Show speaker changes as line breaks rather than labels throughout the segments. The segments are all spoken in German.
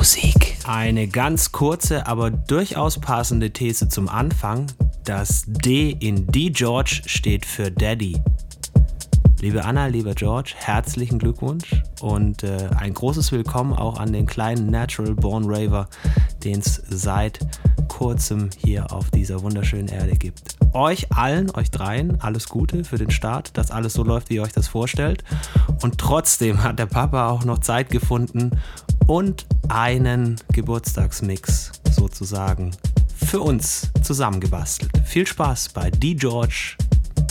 Musik. Eine ganz kurze, aber durchaus passende These zum Anfang. Das D in D George steht für Daddy. Liebe Anna, lieber George, herzlichen Glückwunsch und äh, ein großes Willkommen auch an den kleinen Natural Born Raver, den es seit kurzem hier auf dieser wunderschönen Erde gibt. Euch allen, euch dreien, alles Gute für den Start, dass alles so läuft, wie ihr euch das vorstellt. Und trotzdem hat der Papa auch noch Zeit gefunden und einen Geburtstagsmix sozusagen für uns zusammengebastelt. Viel Spaß bei D. George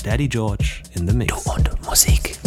Daddy George in the Mix.
Du und Musik.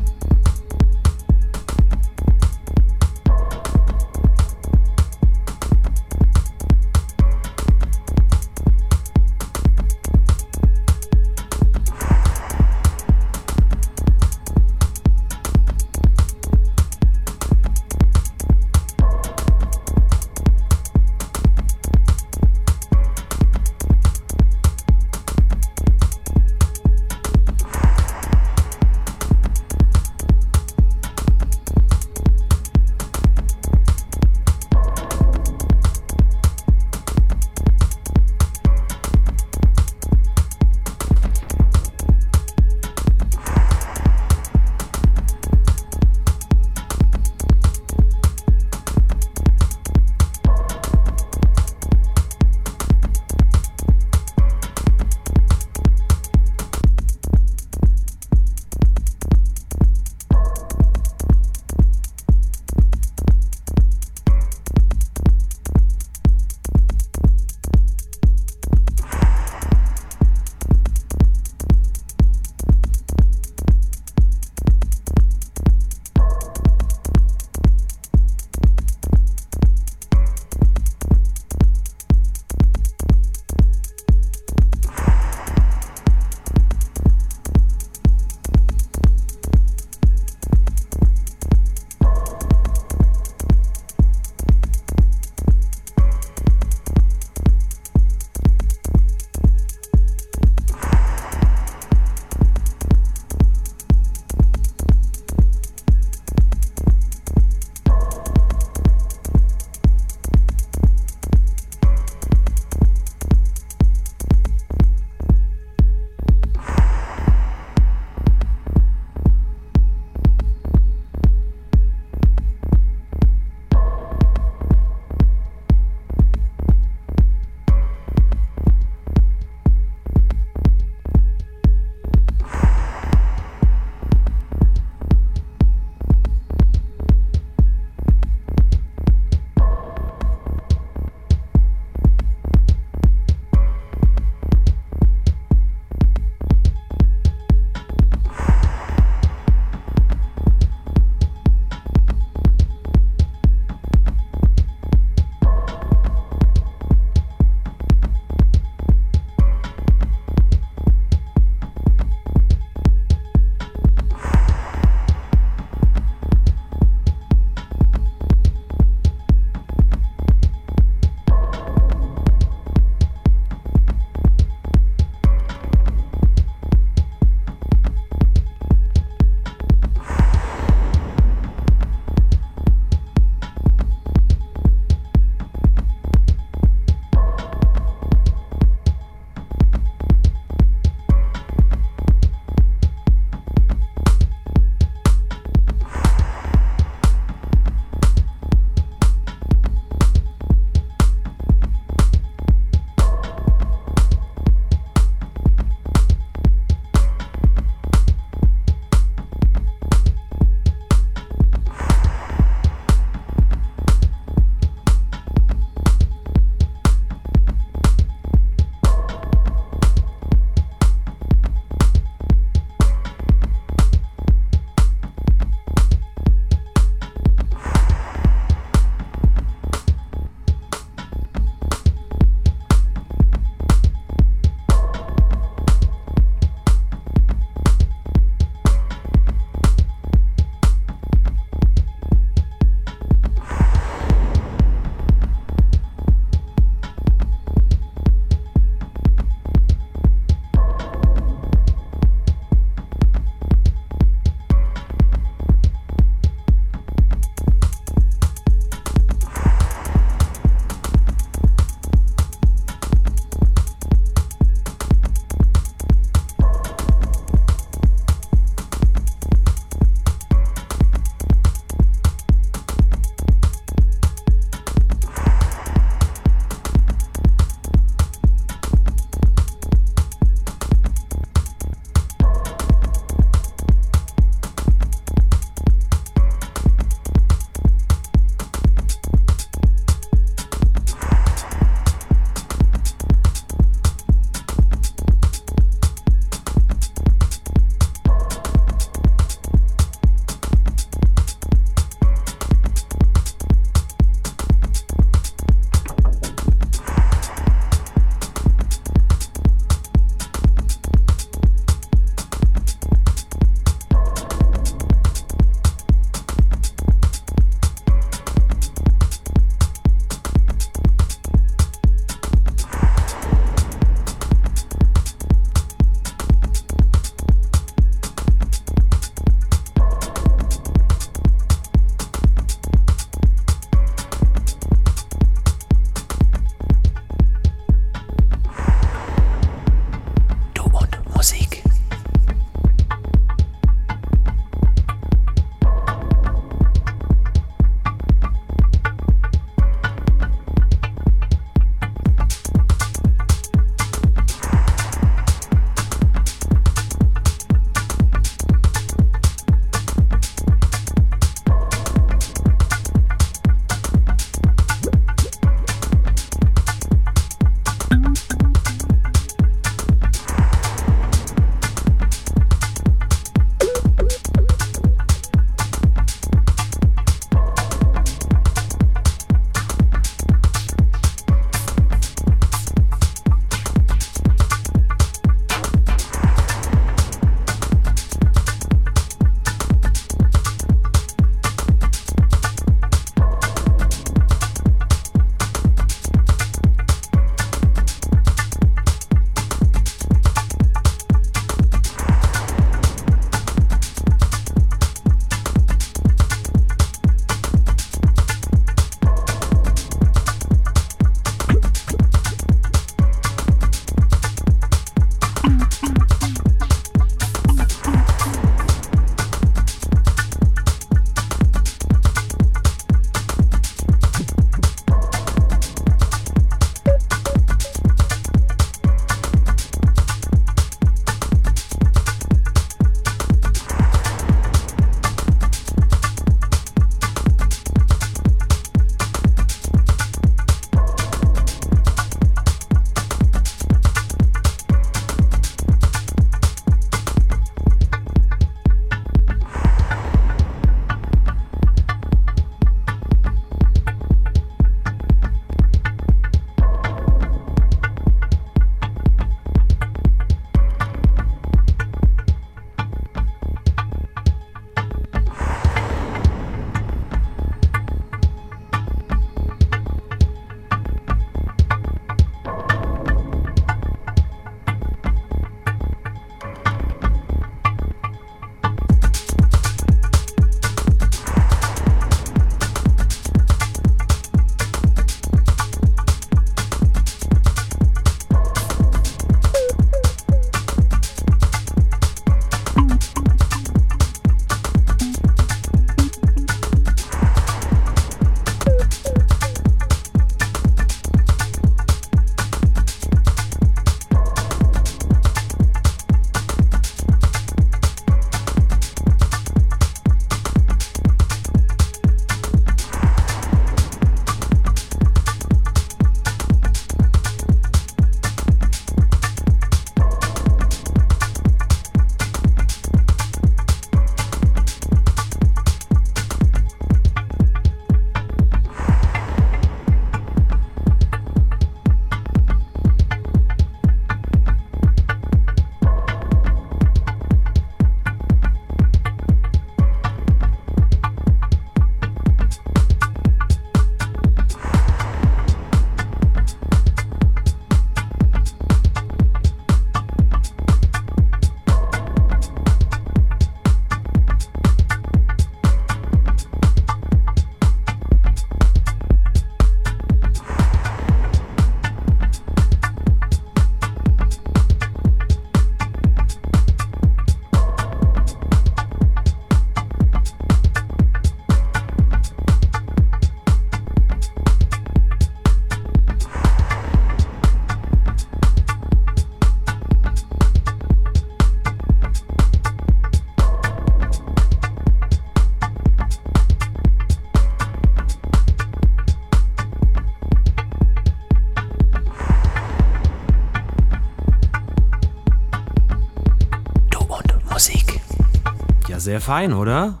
Sehr fein, oder?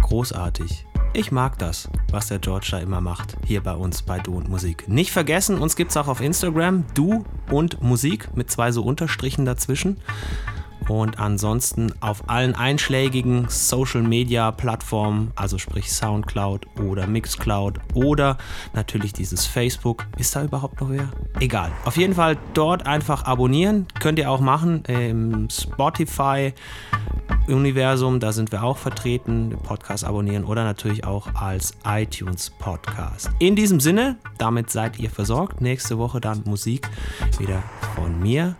Großartig. Ich mag das, was der George da immer macht, hier bei uns bei Du und Musik. Nicht vergessen, uns gibt es auch auf Instagram, Du und Musik mit zwei so Unterstrichen dazwischen. Und ansonsten auf allen einschlägigen Social Media Plattformen, also sprich Soundcloud oder Mixcloud oder natürlich dieses Facebook. Ist da überhaupt noch wer? Egal. Auf jeden Fall dort einfach abonnieren. Könnt ihr auch machen im Spotify. Universum, da sind wir auch vertreten, Podcast abonnieren oder natürlich auch als iTunes Podcast. In diesem Sinne, damit seid ihr versorgt. Nächste Woche dann Musik wieder von mir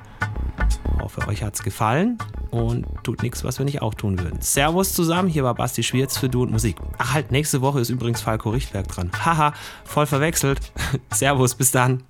hoffe, euch hat es gefallen und tut nichts, was wir nicht auch tun würden. Servus zusammen, hier war Basti Schwierz für Du und Musik. Ach halt, nächste Woche ist übrigens Falco Richtberg dran. Haha, voll verwechselt. Servus, bis dann.